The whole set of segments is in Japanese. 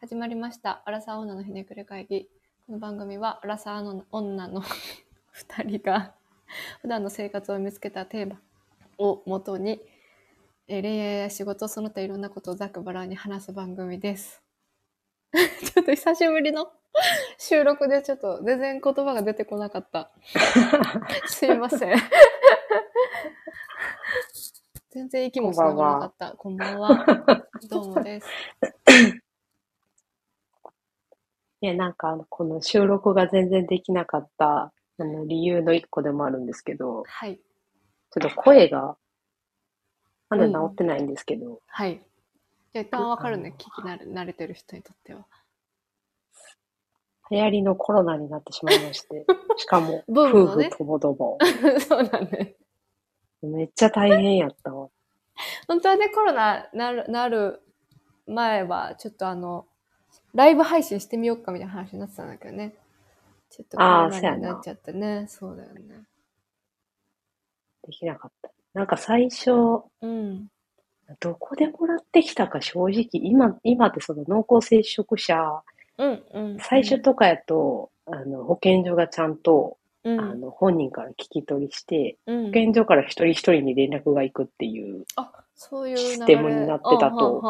始まりました。アラサー女のひねくれ会議。この番組は、アラサーの女の 二人が、普段の生活を見つけたテーマをもとに、えー恋愛や仕事、その他いろんなことをざっくばらんに話す番組です。ちょっと久しぶりの収録でちょっと全然言葉が出てこなかった。すいません。全然息もつながらなかった。こんばんは。どうもです。いや、なんか、この収録が全然できなかった、あの、理由の一個でもあるんですけど、はい。ちょっと声が、まだ治ってないんですけど、はい。じゃあ一旦わかるね。聞き慣れ慣れてる人にとっては。流行りのコロナになってしまいまして、しかも、夫婦ともども、そうだね。めっちゃ大変やったわ。本当はね、コロナなるなる前は、ちょっとあの、ライブ配信してみようかみたいな話になってたんだけどね。ちょっとコロナあーそうやなになっちゃってね。そうだよね。できなかった。なんか最初、うん。どこでもらってきたか正直、今、今ってその濃厚接触者、うん、うん。最初とかやと、あの、保健所がちゃんと、うん、あの、本人から聞き取りして、うん保健所から一人一人に連絡が行くっていうあ、そういうシステムになってたと。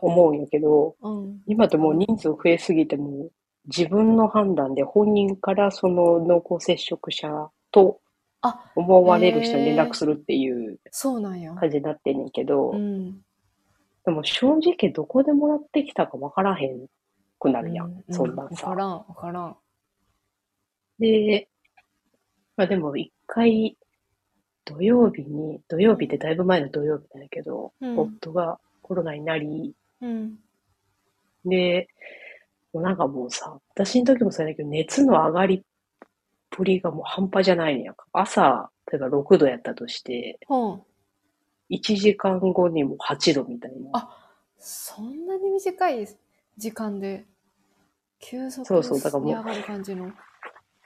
思うんやけど、うん。今ってもう人数増えすぎても、自分の判断で本人からその濃厚接触者とあ、思われる人に連絡するっていうそうなんや。感じになってんねんけど、うん。でも正直どこでもらってきたかわからへんくなるやん、うそんなんわかさ。らん、わからん。で、まあでも一回土曜日に、土曜日ってだいぶ前の土曜日なんやけど、うん夫がコロナになり、うん。で、もうなんかもうさ、私の時もそうやけど、熱の上がりっぷりがもう半端じゃないねやんか。朝、例えば6度やったとして、ほん。1時間後にも8度みたいな。あそんなに短い時間で、急速そうそうだからもうに上がる感じの。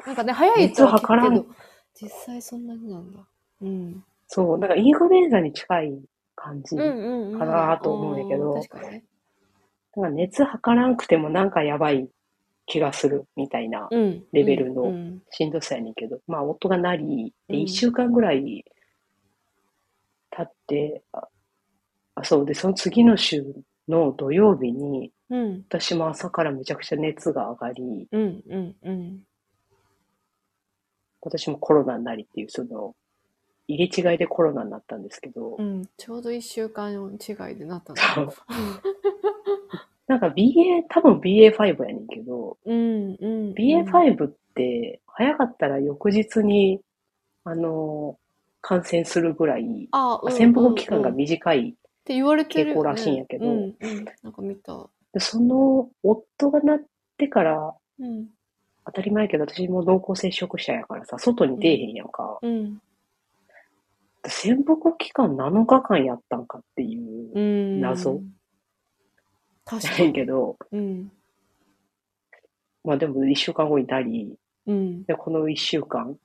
なんかね、早いとは聞くけ熱ど、実際そんなになんだ。うん。そう、なんかインフルエンザに近い感じ。うんうんうん。かなと思うんやけどか。だから熱測らんくてもなんかやばい気がするみたいなうん。レベルのうんしんどさやねんけど、まあ夫がなり、で、うん1週間ぐらい経って、あ、あそうで、その次の週の土曜日に、うん。私も朝からめちゃくちゃ熱が上がり、うんうんうん。私もコロナになりっていう、その、入れ違いでコロナになったんですけどう、ん。ちょうど一週間違いでなったの。そうなんか BA、多分 BA.5 やねんけど、うんうん。BA.5 って早かったら翌日に、あの、感染するぐらい、あ、うん潜伏期間が短い。て言われてるよね。傾向らしいんやけどうんうん。なんか見た。でその、夫がなってから、うん。当たり前やけど、私も濃厚接触者やからさ、外に出えへんやんか。うん。潜伏期間7日間やったんかっていうう、ん。謎確かに。けど、うん。まあでも1週間後になり、うん。で、この1週間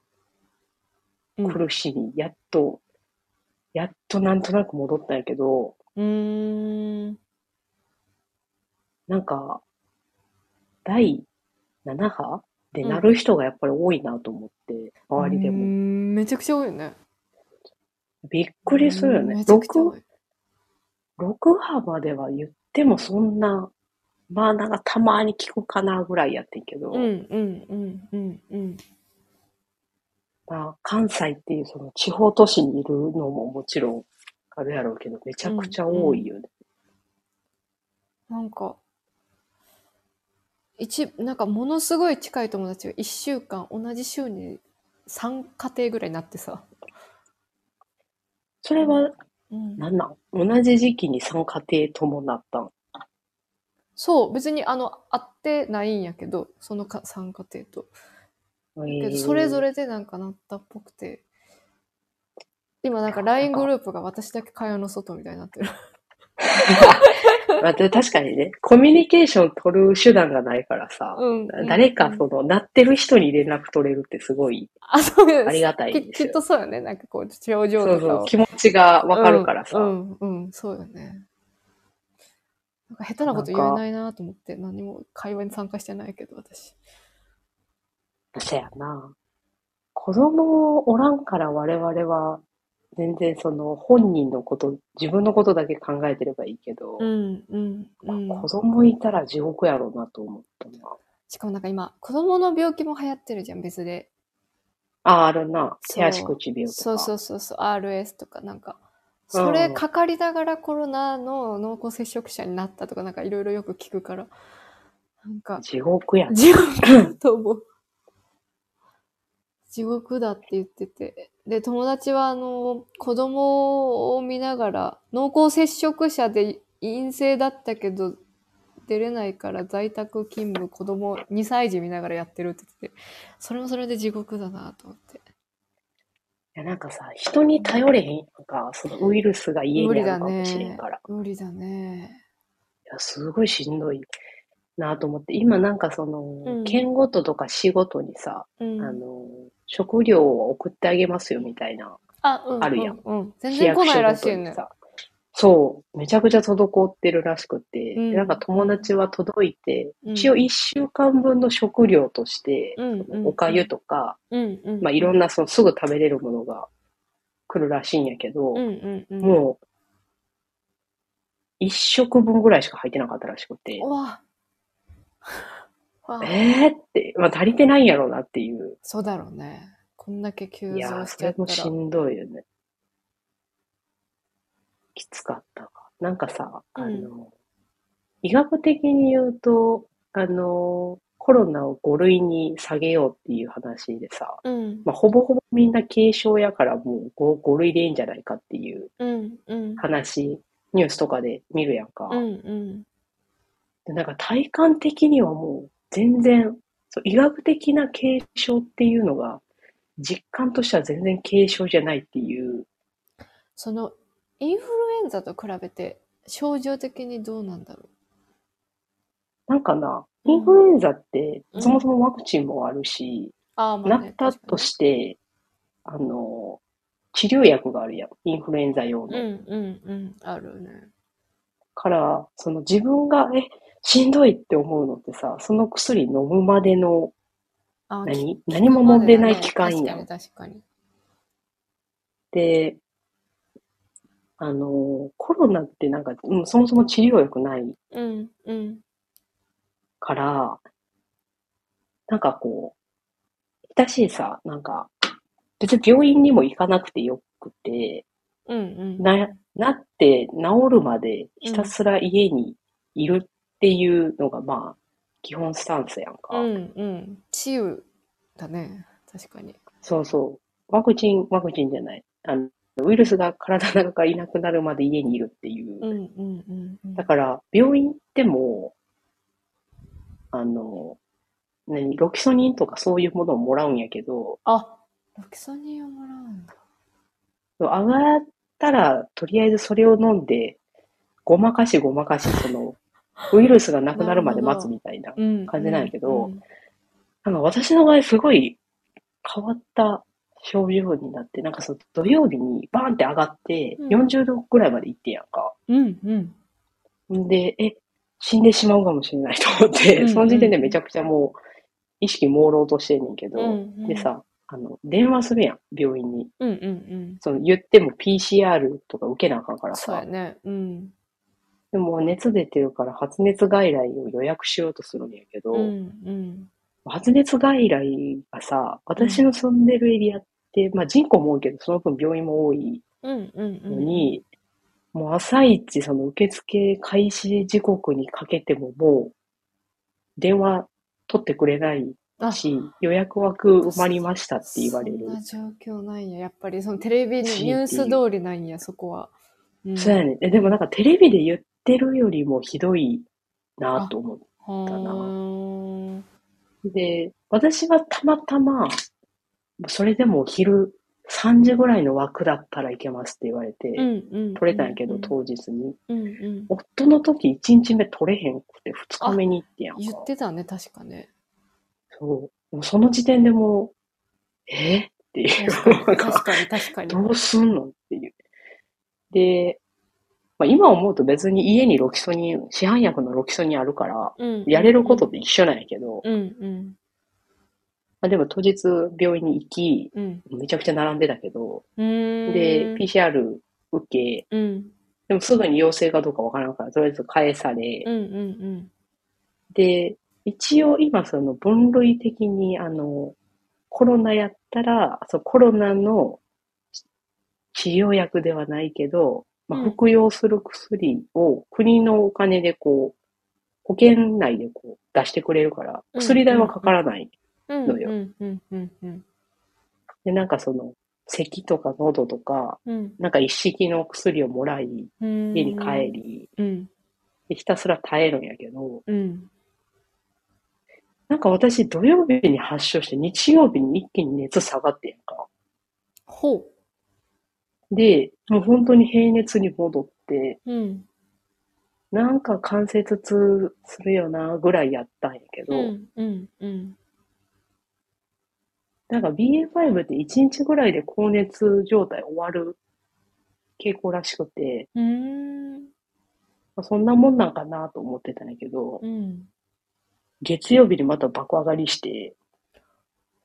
うん。苦しみ、やっと、やっとなんとなく戻ったんやけど、うーん。なんか、第7波でなる人がやっぱり多いなと思って、周りでも。んめちゃくちゃ多いよね。びっくりするようんね。めちゃくちゃ多6、い。6波までは言ってもそんな、まあなんかたまに聞くかなぐらいやってんけど、うんうんうんうんうん。まあ関西っていうその地方都市にいるのももちろんあるやろうけど、めちゃくちゃ多いよね。なんか、一、なんかものすごい近い友達が一週間同じ週に3家庭ぐらいになってさ。それはうん、なんなん？同じ時期に3家庭ともなったん？そう、別にあの、会ってないんやけど、そのか3家庭と。けどそれぞれ。れでなんかなったっぽくて。今なんか LINE グループが私だけ会話の外みたいになってる。まあで確かにね、コミュニケーション取る手段がないからさ、うん。誰かその、なってる人に連絡取れるってすごいあ、そうです。ありがたいききっ。とそうよね。なんかこう、症状とかを。そうそう、気持ちがわかるからさ。うん、うん、うんそうよね。なんか下手なこと言えないなと思って、何も会話に参加してないけど、私。そやな。子供おらんから我々は、全然その本人のこと、自分のことだけ考えてればいいけど、うん、うん、うん。子供いたら地獄やろうなと思ったな。しかもなんか今、子供の病気も流行ってるじゃん、別で。あ、あるな。手足口病とか。そうそうそうそう、RS とかなんか。それうんかかりながらコロナの濃厚接触者になったとかなんかいろいろよく聞くから。なんか、地獄や。地獄だと思う。地獄だって言ってて。で、友達はあの、子供を見ながら、濃厚接触者で陰性だったけど、出れないから在宅勤務子供2歳児見ながらやってるって言ってて、それもそれで地獄だなと思って。いや、なんかさ、人に頼れへんやんか、そのウイルスが家無理だにあるかもしれんねから。。無理だね。いや、すごいしんどいなと思って、今なんかその、うん県ごととか市ごとにさ、うん。あの、食料を送ってあげますよみたいな、あ、うん。あるやんうん。うん全市然来ないらしいね。そう、めちゃくちゃ滞ってるらしくて、うんでなんか友達は届いて、うん一応一週間分の食料として、うんうんおかゆとか、うんうん。まあいろんなそのすぐ食べれるものが来るらしいんやけど、うんうんうん。もう、一食分ぐらいしか入ってなかったらしくて、うわ。わえーって、まあ足りてないんやろうなっていう。そうだろうね。こんだけ急増しそちゃったら。れもしんどいよね。きつかったわ。なんかさ、あの、医学的に言うと、あの、コロナを5類に下げようっていう話でさ、うん。まあ、ほぼほぼみんな軽症やからもう 5, 5類でいいんじゃないかっていううんうん。話、ニュースとかで見るやんか。うんうん。でなんか体感的にはもう全然、そう医学的な軽症っていうのが、実感としては全然軽症じゃないっていう。その、インフルエンザと比べて、症状的にどうなんだろなんかな、うんインフルエンザってうんそもそもワクチンもあるし、う。ああ、まなあね。ったとして、あの、治療薬があるやん。インフルエンザ用の。うんうんうん。あるね。から、その自分が、え、しんどいって思うのってさ、その薬飲むまでの、あ何？き何も飲んでない期間やん確かに。で、あの、コロナってなんか、うん、そもそも治療薬ないうんうん。から、なんかこう、親しいさ、なんか、別に病院にも行かなくてよくて、うんうん。な、なって治るまでひたすら家にいるっていうのが、まあ、基本スタンスやんか。うんうん。治癒だね。確かに。そうそう。ワクチン、ワクチンじゃない。あの、ウイルスが体の中からいなくなるまで家にいるっていう。うんうんうんうん。だから、病院行っても、あの、何、ロキソニンとかそういうものをもらうんやけど、あ、ロキソニンをもらうんだ。上がったら、とりあえずそれを飲んで、ごまかしごまかし、その、ウイルスがなくなるまで待つみたいな。うん。感じなんやけどうんなんか私の場合すごい変わった症状になって、なんかその土曜日にバーンって上がって、うん40度ぐらいまで行ってんやんか。うんうん。んで、え、死んでしまうかもしれないと思って、うんその時点でめちゃくちゃもう、意識朦朧としてんねんけど、うんうんでさ、あの、電話するやん、病院に。うんうんうん。その言っても PCR とか受けなあかんからさ。そうやね。うん。でも熱出てるから発熱外来を予約しようとするんやけど、うんうん。発熱外来がさ、私の住んでるエリアって、まあ人口も多いけど、その分病院も多いうんうんうん。のに、もう朝一その受付開始時刻にかけてももう、電話取ってくれないあし、予約枠埋まりましたって言われるそん。な状況なんや。やっぱりそのテレビのしニュース通りなんや、そこは。うんそうやねでもなんかテレビで言ってるよりもひどいなと思はだな。で、私はたまたま、それでも昼3時ぐらいの枠だったらいけますって言われて。取れたんやけど、うん当日に。うんうん。夫の時1日目取れへんくて2日目に行ってやんか。言ってたね、確かね。そう。もうその時点でもう、え？ーっていう。確かに、確かに。どうすんの？っていう。で、まあ、今思うと別に家にロキソニン、市販薬のロキソニンあるから、うん。やれることって一緒なんやけど、うんうん。まあ、でも当日病院に行き、うん。めちゃくちゃ並んでたけど、うーん。で、PCR 受け、うん。でもすぐに陽性かどうかわからんから、とりあえず返され、うんうんで、一応今その分類的にあの、コロナやったら、そうコロナの治療薬ではないけど、まあ、うん服用する薬を国のお金でこう、保険内でこう出してくれるから、うん薬代はかからない。うん。のよで、なんかその、咳とか喉とか、うん。なんか一式の薬をもらい、うん。家に帰。り、うん。でひたすら耐えるんやけど、うん。なんか私土曜日に発症して日曜日に一気に熱下がってんか。ほで、もう本当に平熱に戻って、う。うん。なんか関節痛するよなぐらいやったんやけど、うんうんうん。なんか BA.5 って1日ぐらいで高熱状態終わる傾向らしくて、うーん。まあそんなもんなんかなと思ってたんやけど、うん。月曜日にまた爆上がりして、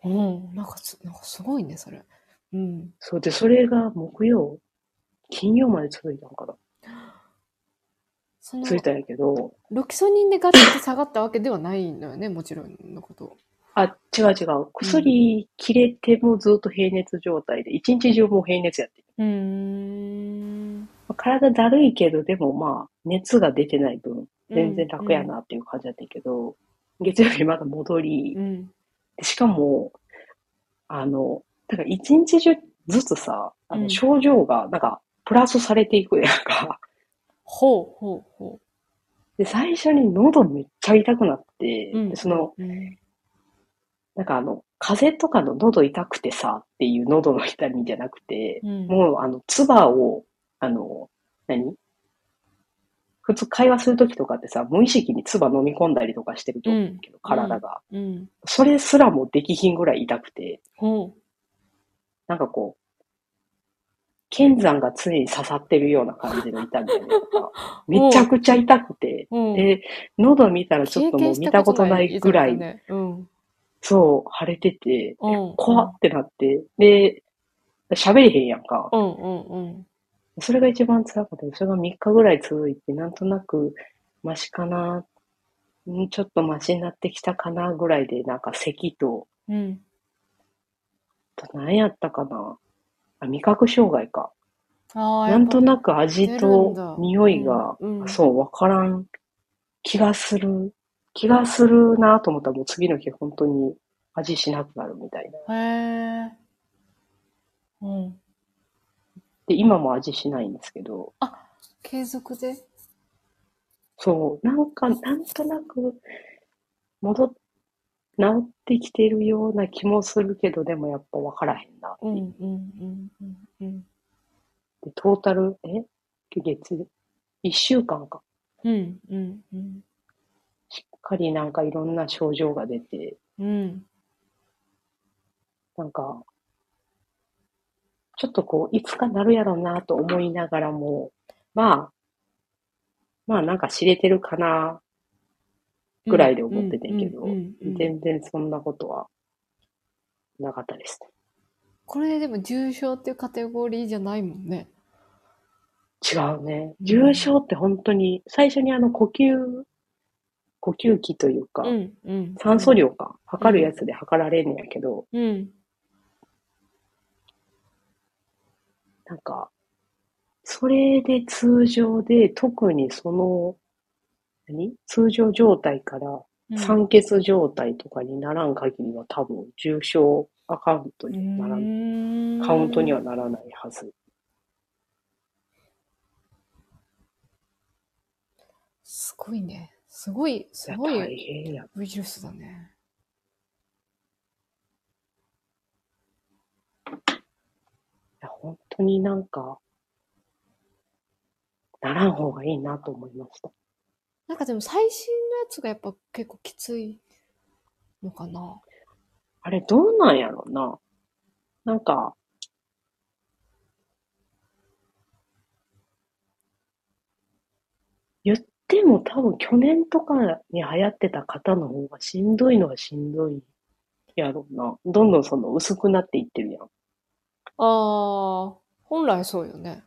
うん。なんかす、なんかすごいね、それ。うん。そうで、それが木曜、金曜まで続いたのかなその続いたんやけど、ロキソニンでガッと下がったわけではないのよね、もちろんのこと。あ、違う違う。薬切れてもずっと平熱状態で、一日中もう平熱やってる。うーん。まあ体だるいけど、でもまあ、熱が出てない分、全然楽やなっていう感じだったけど、月曜日まだ戻りう、ん。でしかも、あの、だから一日中ずつさ、あうんの症状がなんかプラスされていくやんか。ほうほうほで、最初に喉めっちゃ痛くなって、う。うん。でその、うん。なんかあの、風邪とかの喉痛くてさっていう喉の痛みじゃなくて、うん。もうあの、唾を、あの、何？普通会話するときとかってさ、無意識に唾飲み込んだりとかしてると思うけど、体が。うん。それすらもできひんぐらい痛くて、ほなんかこう、剣山が常に刺さってるような感じの痛みやねんか。めちゃくちゃ痛くて、う。うん。で、喉見たらちょっともう見たことないぐらい、ね。うん。そう、腫れてて、うん。怖ってなって、で、喋れへんやんか。うんうんうん。それが一番辛かった。それが3日ぐらい続いて、なんとなく、マシかな、んちょっとマシになってきたかなぐらいで、なんか咳と、うん。と何やったかなあ、味覚障害か。ああ、なんとなく。く味とだ匂いが、うんうんそう、わからん気がする。気がするなと思ったらもう次の日本当に味しなくなるみたいな。へえ。うん。で、今も味しないんですけど、継続で？そう、なんか、なんとなく、戻っ、治ってきてるような気もするけど、でもやっぱ分からへんなっていう。うんうんうんうんうん。で、トータル、え？月、一週間か。うんうんうん。しっかりなんかいろんな症状が出て、うん。なんか、ちょっとこう、いつかなるやろうなと思いながらも、まあ、まあなんか知れてるかな、ぐらいで思っててんけど全然そんなことはなかったですね。これでも重症っていうカテゴリーじゃないもんね。違うね。重症って本当に、最初にあの呼吸、呼吸器というか、うんうん。酸素量か、測るやつで測られんねやけど、うん。なんか、それで通常で、特にその、何？通常状態からうん酸欠状態とかにならん限りは多分重症アカウントにならん、カウントにはならないはず。すごいね。すごい、すご大い変や。ウイルスだね。いや、本当になんか、ならん方がいいなと思いました。なんかでも最新のやつがやっぱ結構きついのかな。あれ、どうなんやろな。なんか、でも多分去年とかに流行ってた方の方がしんどいのはしんどいやろうな。どんどんその薄くなっていってるやん。ああ、本来そうよね。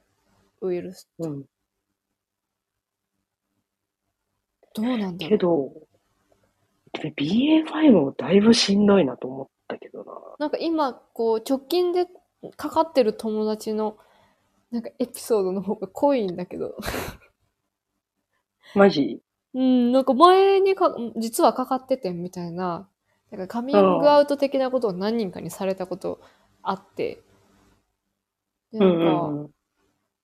ウイルス。うん。どうなんだ。けど、で BA.5 もだいぶしんどいなと思ったけどな。なんか今、こう、直近でかかってる友達の、なんかエピソードの方が濃いんだけど。マジ？うん、なんか前にか、実はかかっててみたいな、なんかカミングアウト的なことを何人かにされたことあって。で、うんなんか、うんうん。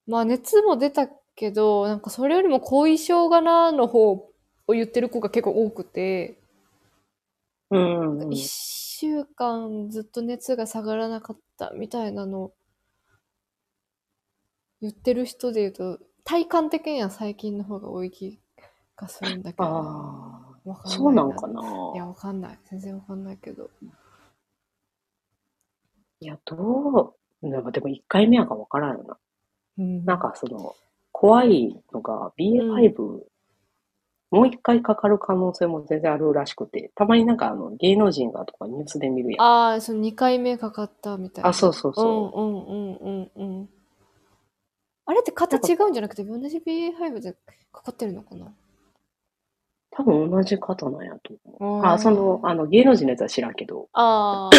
まあ熱も出たけど、なんかそれよりも後遺症がなの方を言ってる子が結構多くて、うんうんうん一週間ずっと熱が下がらなかったみたいなの言ってる人で言うと、体感的には最近の方が多い気がするんだけど。ああ、そうなんかないや、わかんない。全然わかんないけど。いや、どう、なんかでも1回目やからわからんよな。うんなんかその、怖いのが BA.5、もう一回かかる可能性も全然あるらしくて、たまになんかあの芸能人がとかニュースで見るやん。ああ、その2回目かかったみたいな。あそうそうそうんうんうんうんうん。あれって型違うんじゃなくて、同じ BA.5 でかかってるのかな？多分同じ方なんやと思う。ああ、その、あの芸能人のやつは知らんけど、あ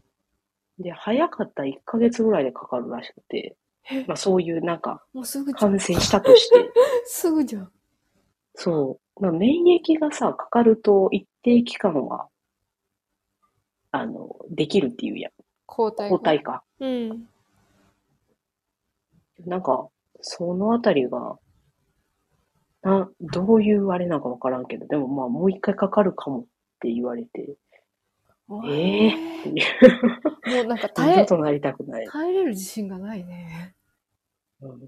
で、早かったら1ヶ月ぐらいでかかるらしくて、まあそういうなんかー、もうすぐ。感染したとして、すぐじゃん。そう、まあ、免疫がさ、かかると一定期間は、あの、できるっていうやん。抗体が。抗体か。うん。なんか、そのあたりが、な、どういうあれなのかわからんけど、でもまあもう一回かかるかもって言われて、ええっていう、もうなんか二耐え、度となりたくない。耐えれる自信がないね。うん、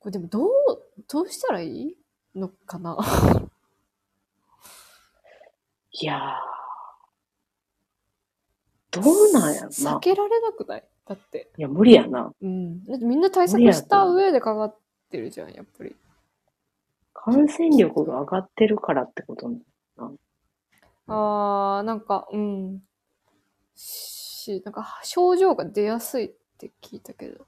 これでもどう、どうしたらいい？のかな？いやー、どうなんやろ避な。けられなくない？だって。いや、無理やな。うん。だってみんな対策した上でかかってるじゃん、やっぱり。感染力が上がってるからってことねあー、なんか、うん。し、なんか症状が出やすいって聞いたけど。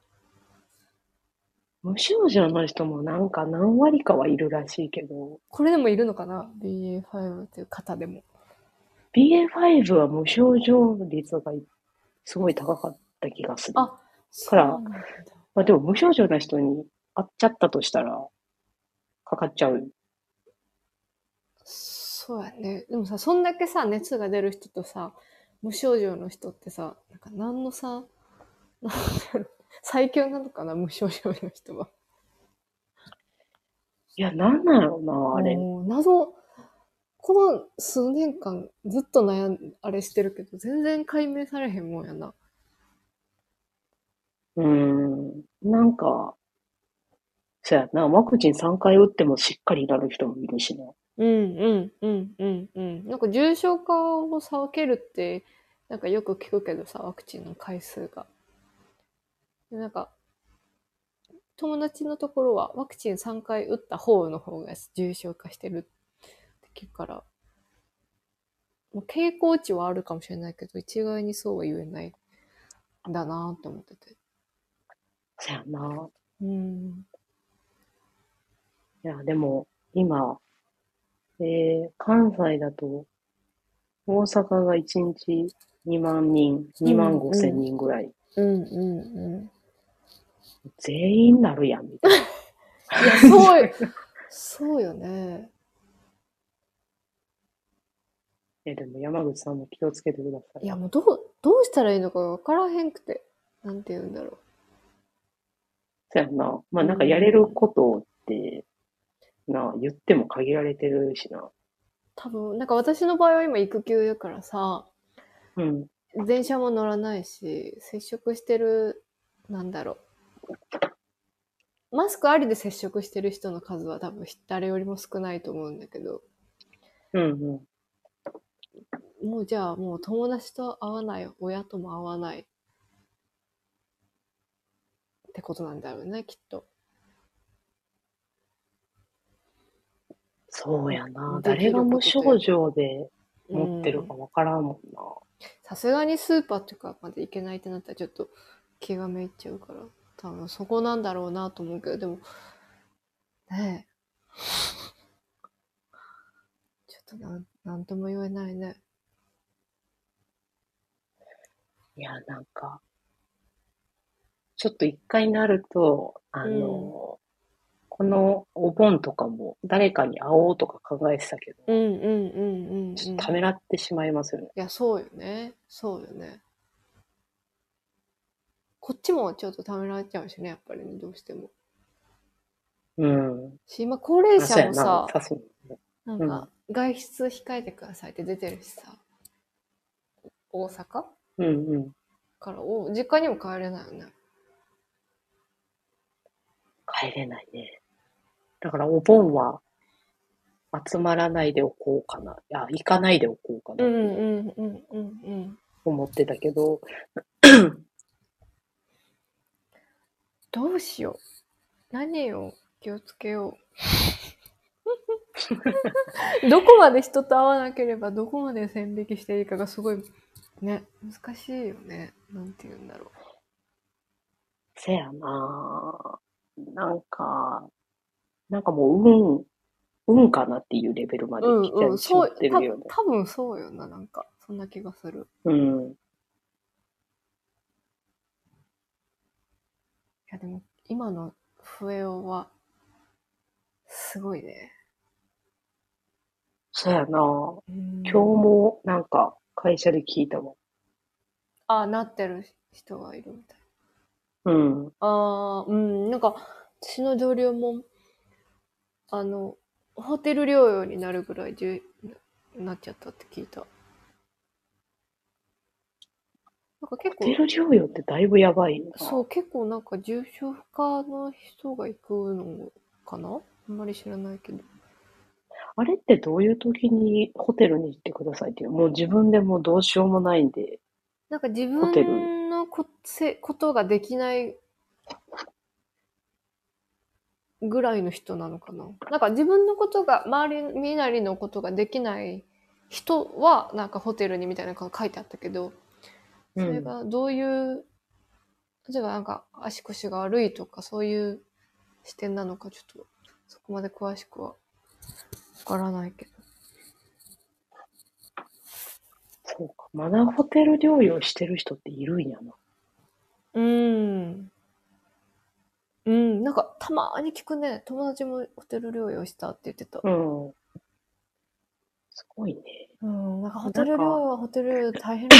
無症状の人もなんか何割かはいるらしいけど、これでもいるのかな ?BA.5 っていう方でも。BA.5 は無症状率がすごい高かった気がする。あからそうなんだまあでも無症状な人に会っちゃったとしたら、かかっちゃう。そうやね。でもさ、そんだけさ、熱が出る人とさ、無症状の人ってさ、なんか何のさ、なんだろう最強なのかな無症状の人は。いや、なんなんやろな、あれ。謎、この数年間ずっと悩ん、あれしてるけど、全然解明されへんもんやな。うーん。なんか、そやな、ワクチン3回打ってもしっかりなる人もいるしな。うんうんうんうんうん。なんか重症化を避けるって、なんかよく聞くけどさ、ワクチンの回数が。でなんか、友達のところはワクチン3回打った方の方が重症化してるって聞くから、もう傾向値はあるかもしれないけど、一概にそうは言えないんだなって思ってて。そやな。うん。いや、でも、今、えー、関西だと、大阪が1日2万人、2万5千人ぐらい、うんうんうん。全員なるやん、みたいな。いや、そうよ。そうよね。え、でも山口さんも気をつけてください。いや、もうどう、どうしたらいいのかわからへんくて。なんて言うんだろそやな。まあなんかやれることって、な、言っても限られてるしな。う。多分、なんか私の場合は今育休やからさ、うん。電車も乗らないし、接触してる、なんだろう。マスクありで接触してる人の数は多分誰よりも少ないと思うんだけど、うんうん。もうじゃあもう友達と会わない、親とも会わない。ってことなんだろうね、きっと。そうやな。誰が無症状で持ってるかうんわからんもんな。さすがにスーパーとかまで行けないってなったらちょっと気がめいっちゃうから、多分そこなんだろうなと思うけど、でも、ねえ。ちょっとなん、なんとも言えないね。いや、なんか、ちょっと一回なると、あの、このお盆とかも誰かに会おうとか考えてたけど、うんうんうんうん、うん。ちょっとためらってしまいますよね。いや、そうよね。そうよね。こっちもちょっとためられちゃうしね、やっぱりね、どうしても。うん。し、今、高齢者もさ、、なんか、外出控えてくださいって出てるしさ、大阪？うんうん。から、お、実家にも帰れないよね。帰れないね。だからお盆は集まらないでおこうかな。いや、行かないでおこうかなうんうんうんうんうん。思ってたけど、どうしよう。何を気をつけよう。どこまで人と会わなければ、どこまで線引きしていいかがすごい、ね、難しいよね。なんて言うんだろせやななんか、なんかもう運、運かなっていうレベルまでう。うん来ちゃうん、いしまそう、ってるよね。た多分そうよな、なんか。そんな気がする。うん。や、でも、今の笛尾は、すごいね。そうやな今今日もなんか会社で聞いたわ。あ、なってる人がいるみたい。うん。ああ、うん、なんか、私の同僚も、あの、ホテル療養になるぐらい重なっちゃったって聞いた。なんか結構ホテ、ル療養ってだいぶやばいな。そう、結構なんか重症化の人が行くのかな？あんまり知らないけど。あれってどういう時にホテルに行ってくださいっていう、もう自分でもうどうしようもないんで、なんか自分のこせことができないぐらいの人なのかな？なんか自分のことが、周り、みなりのことができない人は、なんかホテルにみたいなのが書いてあったけど、それがどういう、例えばなんか足腰が悪いとかそういう視点なのかちょっとそこまで詳しくはわからないけど。そうか。まだホテル療養してる人っているんやな。うーん。うん、なんかたまに聞くね。友達もホテル療養したって言ってた。うん。すごいね。うん、なんかホテル療養はホテル大変っ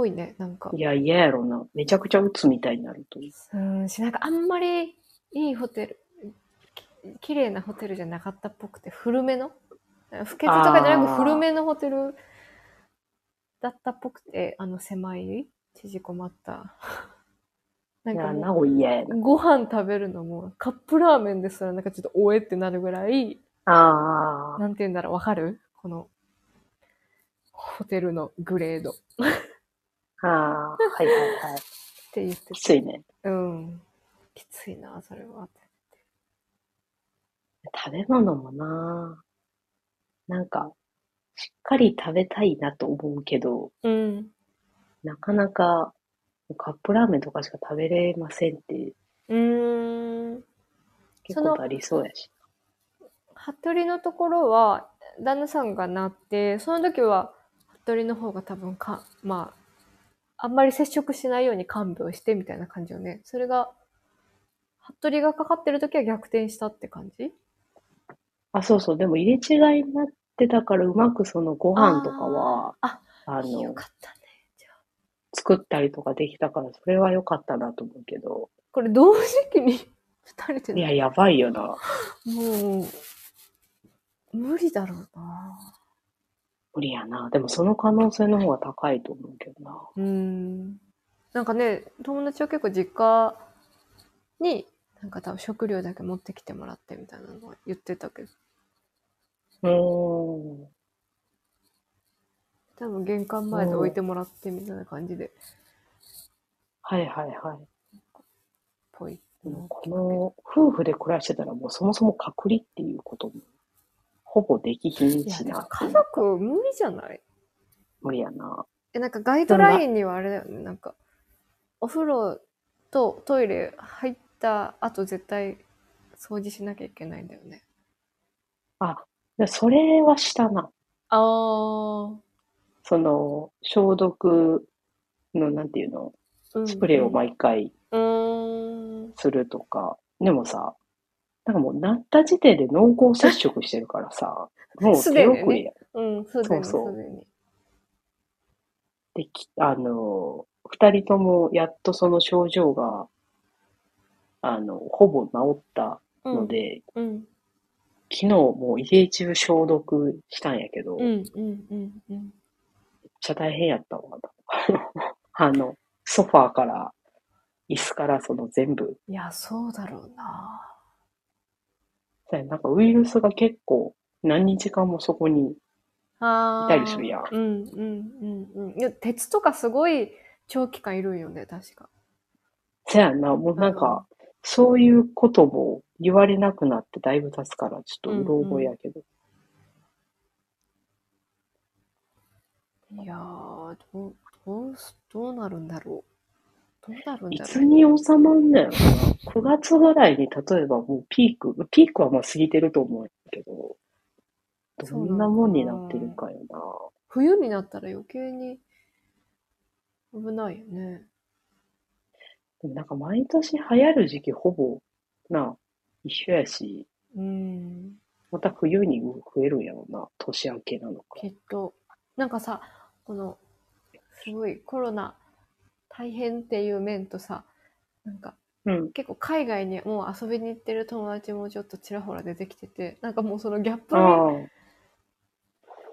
ぽいね。なんかい。や、嫌やろな。めちゃくちゃ鬱みたいになるという。うん、し、なんかあんまりいいホテル、き綺麗なホテルじゃなかったっぽくて、古めの？不潔とかじゃなく古めのホテルだったっぽくて、あの狭い、縮こまった。ないんかなお嫌やな。う、ご飯食べるのも、カップラーメンですらなんかちょっとおえってなるぐらい、ああ。なんて言うんだろう、わかる？この、ホテルのグレードっああ、はいはいはい。て言ってきついね。うん。きついな、それは。食べ物もな、なんか、しっかり食べたいなと思うけど、うん。なかなかカップラーメンとかしか食べれませんってうーん。結構ありそうやし。服部のところは、旦那さんがなって、その時は、服部の方が多分か、まあ、あんまり接触しないように看病してみたいな感じよね。それが、服部がかかってる時は逆転したって感じ？あ、そうそう。でも入れ違いになってたから、うまくそのご飯とかは、ああー、よの、かったね。じゃあ作ったりとかできたから、それは良かったなと思うけど。これ同時期に 二人でいや、やばいよな。もう、無理だろうな。無理やな。でもその可能性の方が高いと思うけどな。うーん。なんかね、友達は結構実家に、なんか多分食料だけ持ってきてもらってみたいなのは言ってたけど、うーん。多分玄関前で置いてもらってみたいな感じで、はいはいはい。ぽいこの夫婦で暮らしてたらもうそもそも隔離っていうこともほぼできひんしな。家族無理じゃない？無理やな。え、なんかガイドラインにはあれだよね。なんか、お風呂とトイレ入った後絶対掃除しなきゃいけないんだよね。あ、でそれはしたな。ああ。その、消毒の、なんていうの、うんスプレーを毎回。するとか。でもさ、なんかもうなった時点で濃厚接触してるからさ、もう手遅れや。うん、すでに、すそうそうできあの、二人ともやっとその症状が、あの、ほぼ治ったうんので、うん。昨日もう家中消毒したんやけど、うん、めっうん、うん、うん。ちゃ大変やったわ。あの、ソファーから、椅子からその全部、いや、そうだろうな。そうやなんかウイルスが結構何日間もそこに。いたりするやんうん、うん、うん、うん。いや、鉄とかすごい長期間いるんよね、確か。そやんな、もうなんか、そういうことも言われなくなってだいぶ経つから、ちょっとうろ覚えやけど。いやー、どう、どうす、どうなるんだろう。どうなるんいだろつに収まんねやろな。9月ぐらいに例えばもうピーク、ピークはまあ過ぎてると思うけど、どんなもんになってるかよな。う。冬になったら余計に危ないよね。でもなんか毎年流行る時期ほぼな、一緒やし、うん。また冬に増えるんやろな。年明けなのか。きっと。なんかさ、この、すごいコロナ大変っていう面とさ、なんかうん。結構海外にもう遊びに行ってる友達もちょっとちらほら出てきてて、なんかもうそのギャップが。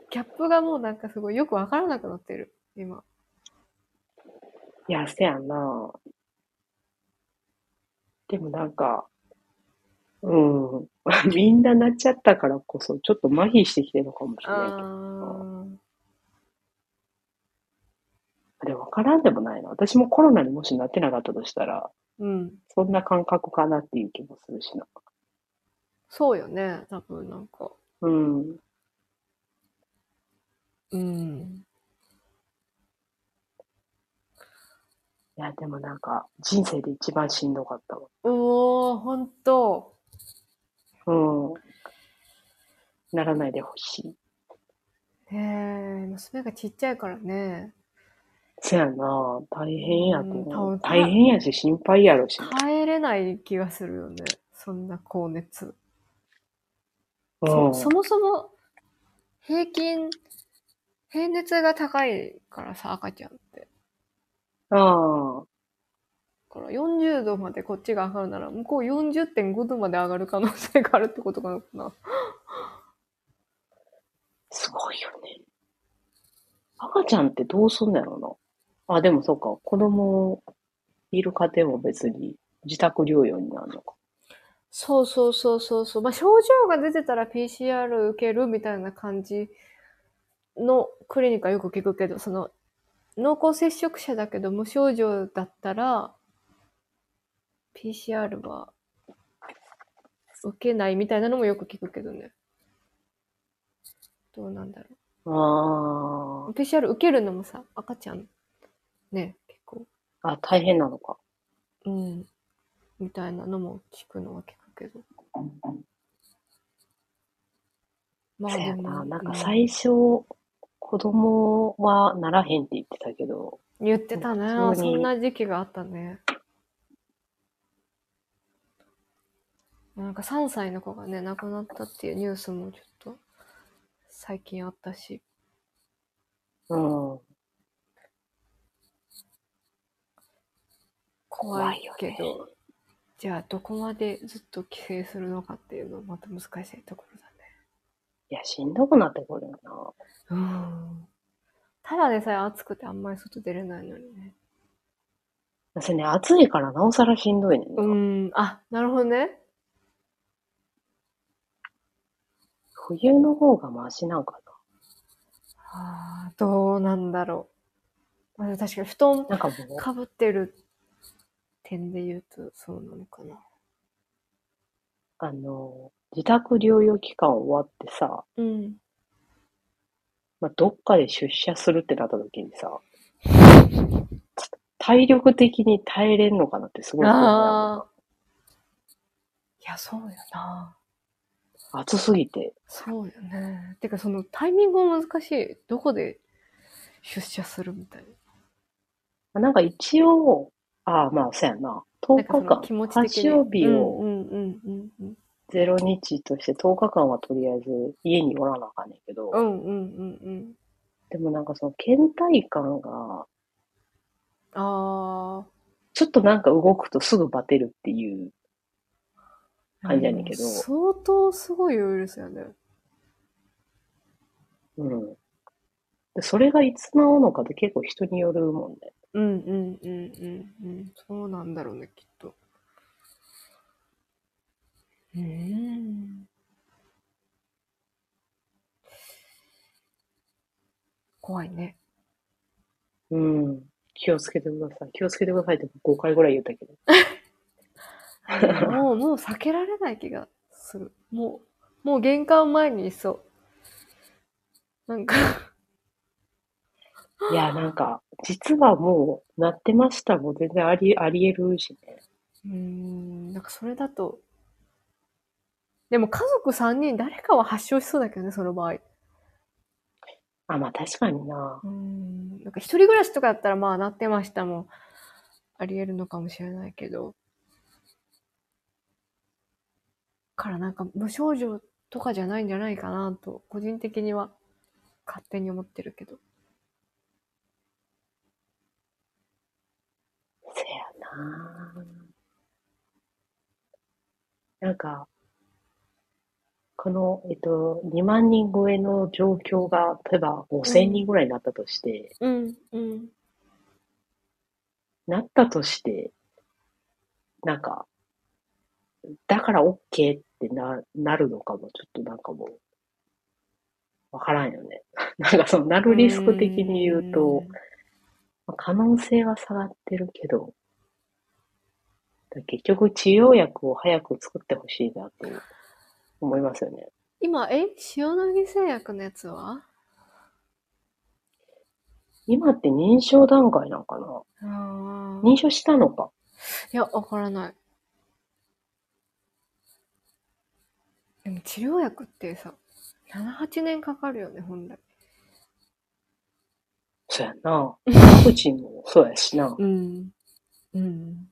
ギャップがもうなんかすごいよくわからなくなってる、今。いや、せやな。でもなんか、うん。みんななっちゃったからこそ、ちょっと麻痺してきてるのかもしれないけど。あでも分からんでもないな。私もコロナにもしなってなかったとしたら、ーうん。そんな感覚かなっていう気もするしな。そうよね、多分なんか。うん。うん。いや、でもなんか、人生で一番しんどかったわ。うおー、ほんと。うん。ならないでほしい。へえ、娘がちっちゃいからね。せやな。大変やとうん多思う。分大変やし、心配やろし。耐えれない気がするよね。そんな高熱。うん。そそもそも、平均、平熱が高いからさ、赤ちゃんって。ああ。だから40度までこっちが上がるなら、向こう40.5度まで上がる可能性があるってことかな。すごいよね。赤ちゃんってどうすんのやろな。あ、でもそうか。子供いる家庭も別に自宅療養になるのか。そうそうそうそうそう。まあ、症状が出てたら PCR 受けるみたいな感じのクリニックはよく聞くけど、その、濃厚接触者だけど無症状だったら、PCR は受けないみたいなのもよく聞くけどね。どうなんだろあう。PCR 受けるのもさ、赤ちゃん、ね、結構、あ。あ、大変なのか。うん、みたいなのも聞くのは聞くけど。まそうやな。なんかうん最初、子供はならへんって言ってたけど、言ってたね。そんな時期があったね。なんか3歳の子がね、亡くなったっていうニュースもちょっと最近あったし。うん。怖いけど、じゃあどこまでずっと規制するのかっていうのはまた難しいところだいや、しんどくなってくるよな。ね。うん。ただでさえ暑くてあんまり外出れないのにね。それね、暑いからなおさらしんどいね。うん。あ、なるほどね。冬の方がマシなんかああ、どうなんだろう。まあ、確かに布団な。なんかかぶってる点で言うとそうなのかな。あの、自宅療養期間終わってさ、うん。まあ、どっかで出社するってなった時にさ、体力的に耐えれんのかなってすごい思う。いや、そうよな。暑すぎて。そうよね。てか、そのタイミングも難しい。どこで出社するみたいなんか一応、ああ、まあ、そうやな。な。10なんかそ日間、の気持ち的に。発症日をうんうんうんうん0日として10日間はとりあえず家におらなあかんねんけど、うん。うんうんうんうん。でもなんかその倦怠感が、あちょっとなんか動くとすぐバテるっていう、あ。感じやねんけど相当すごいウイルスやね。うん。でそれがいつ治るのかって結構人によるもんね。うんうんうんうんうん。そうなんだろうね、きっと。うーん。怖いね。うん。気をつけてください。気をつけてくださいって5回ぐらい言ったけど。もう、もう避けられない気がする。もう、もう玄関前にいそう。なんか、いや、なんか、実はもう、なってましたもん全然あり、あり得るしね。うーん、なんかそれだと、でも家族3人誰かは発症しそうだけどね、その場合。あ、まあ確かにな。うーん、なんか一人暮らしとかだったらまあなってましたもん。あり得るのかもしれないけど。からなんか無症状とかじゃないんじゃないかなと、個人的には勝手に思ってるけど。せやな。なんか、この、えっと、2万人超えの状況が、例えば5000人ぐらいになったとして、うん、うん。なったとして、なんか、だから OK ってな、なるのかも、ちょっとなんかもう、わからんよね。なんかその、なるリスク的に言うと、まあ可能性は下がってるけど、だ結局治療薬を早く作ってほしいなと思いますよね。今、え？塩野義製薬のやつは？今って認証段階なんかな？あ認証したのか？いや、わからない。でも治療薬ってさ、7、8年かかるよね、本来。そうやな。ワクチンもそうやしな。うん。うん。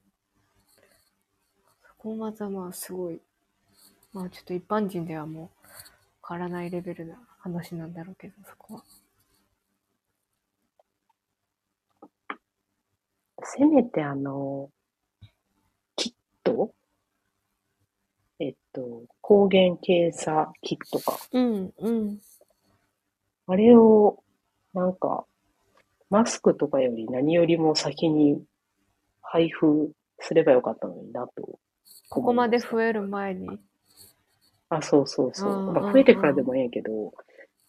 そこまたまあすごい、まあちょっと一般人ではもうわからないレベルな話なんだろうけど、そこは。せめてあの、キット？えっと、抗原検査キットか。うん、うん。あれを、なんか、マスクとかより何よりも先に配布すればよかったのになと。ここまで増える前に。あ、そうそうそう。うんまあ、増えてからでもええけど、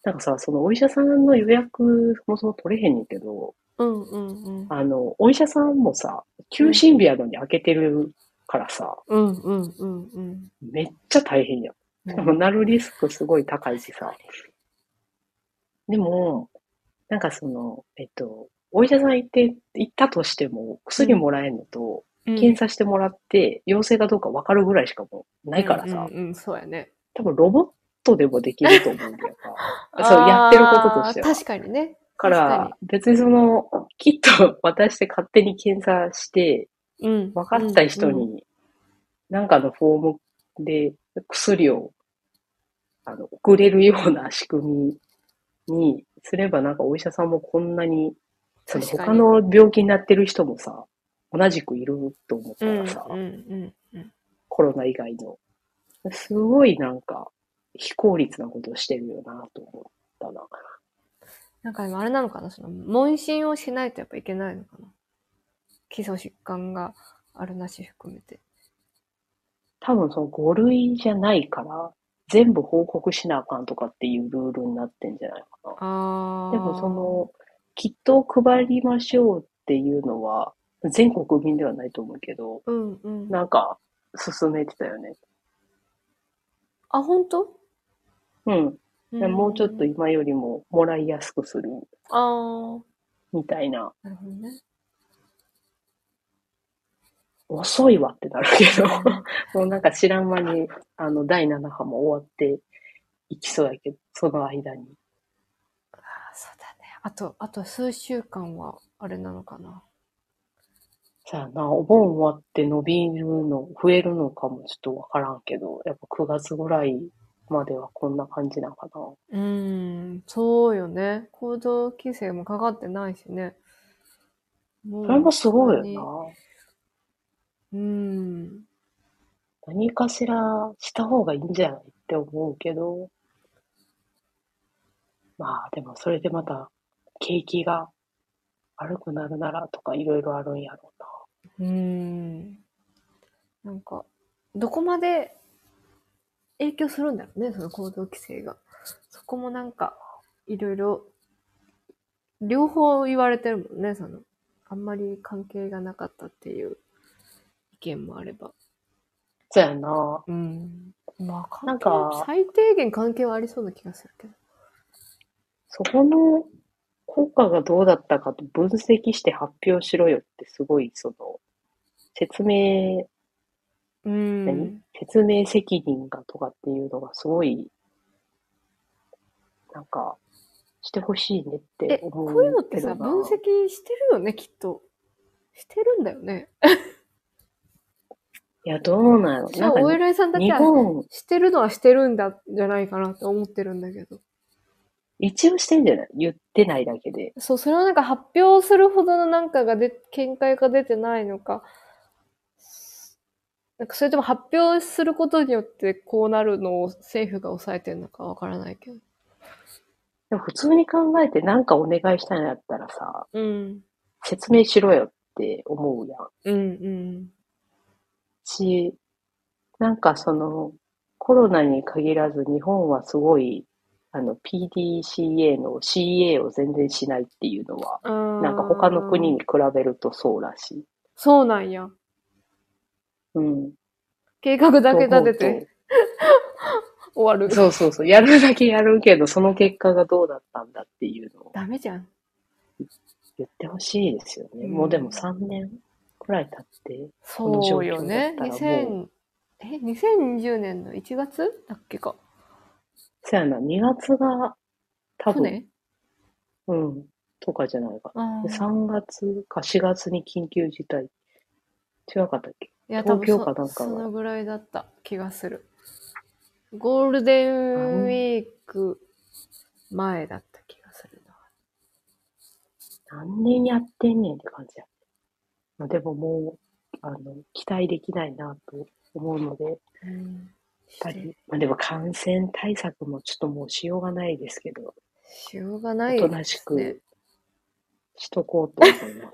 なんかさ、そのお医者さんの予約もそも取れへんねんけど、うん、うん、うん。あの、お医者さんもさ、休診日やのに開けてるからさ、うん、うん、うん、うん。めっちゃ大変やん。しかもなるリスクすごい高いしさ。でも、なんかその、えっと、お医者さん行って、行ったとしても、薬もらえんのと、検査してもらって、陽性かどうか分かるぐらいしかもうないからさ、うん、うん、うんそうやね。多分ロボットでもできると思うんだよな。そう、やってることとしては。確かにね。から、別にその、キット 渡して勝手に検査して、うん。分かった人に、なんかのフォームで薬を、あの、送れるような仕組みにすれば、なんかお医者さんもこんなに、その他の病気になってる人もさ、同じくいると思ったうん、らさ、うん、うん、うん。コロナ以外の。すごいなんか、非効率なことをしてるよなと思ったな。なんか今あれなのかな？その、問診をしないとやっぱいけないのかな？基礎疾患があるなし含めて。多分その5類じゃないから、全部報告しなあかんとかっていうルールになってんじゃないかな。でもそ、の、キットを配りましょうっていうのは、全国民ではないと思うけど、うん、うん。なんか、進めてたよね。あ、本当？うん。うんもうちょっと今よりももらいやすくするああ、みたいな。なるほどね。遅いわってなるけど。もうなんか知らん間に、あの、第7波も終わっていきそうやけど、その間に。ああ、そうだね。あと、あと数週間は、あれなのかな。さあな、お盆終わって伸びるの、増えるのかもちょっとわからんけど、やっぱ9月ぐらいまではこんな感じなのかな。うーん、そうよね。行動規制もかかってないしね。それもすごいよ本な。うん。何かしらした方がいいんじゃないって思うけど、まあでもそれでまた景気が悪くなるならとかいろいろあるんやろうな。うーん。なんか、どこまで影響するんだろうね、その行動規制が。そこもなんか、いろいろ、両方言われてるもんね、その、あんまり関係がなかったっていう意見もあれば。そうやな。うん。まあ、なんか最低限関係はありそうな気がするけど。そこの効果がどうだったかと分析して発表しろよってすごい、その、説明、うん。何？説明責任がとかっていうのがすごい、なんか、してほしいねっえて、思うこういうのってさ、分析してるよね、きっと。してるんだよね。いや、どうなんやろ。そう、なんかお偉いさんだけ日は、本、してるのはしてるんだ、じゃないかなって思ってるんだけど。一応してんじゃない？言ってないだけで。そう、それはなんか発表するほどのなんかがで、見解が出てないのか、なんかそれとも発表することによってこうなるのを政府が抑えてるのかわからないけど。でも普通に考えてなんかお願いしたんやったらさ、うん。説明しろよって思うやん。うん、うん。し、なんかその、コロナに限らず日本はすごい、あの、PDCA の CA を全然しないっていうのは、ななんか他の国に比べるとそうらしい。そうなんや。うん。計画だけ立てて 終わる。そうそうそう。やるだけやるけど、その結果がどうだったんだっていうのをダメじゃん。言ってほしいですよね。うんもうでも3年くらい経って、そうよね。この状況だったら2000、え、2020年の1月だっけか。そやな、2月が多分、船？うん、とかじゃないかな。であー3月か4月に緊急事態。違うかったっけ？いや、多分東京かなんそかがそのぐらいだった気がする。ゴールデンウィーク前だった気がするな。何年やってんねんって感じや。まあ、でももう、あの、期待できないなと思うので、うん。ぱり、まあでも感染対策もちょっともうしようがないですけど、しようがないおとなしくね。しとこうと思いま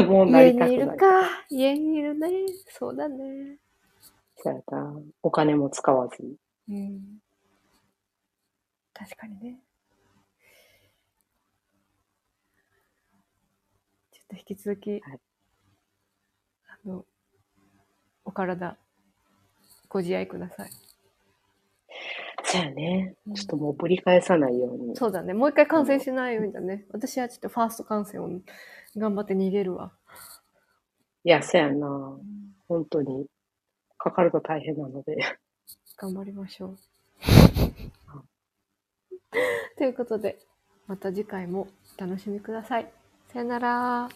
す。もうな家りたくない。にいるか。家にいるね。そうだね。そうやな。お金も使わず。うん。確かにね。ちょっと引き続き、はいあの、お体、ご自愛ください。そうやねうん。ちょっともうぶり返さないように。そうだね。もう一回感染しないようにだね。私はちょっとファースト感染を頑張って逃げるわ。いや、そうやな。本当に。かかると大変なので。頑張りましょう。ということで、また次回もお楽しみください。さよなら。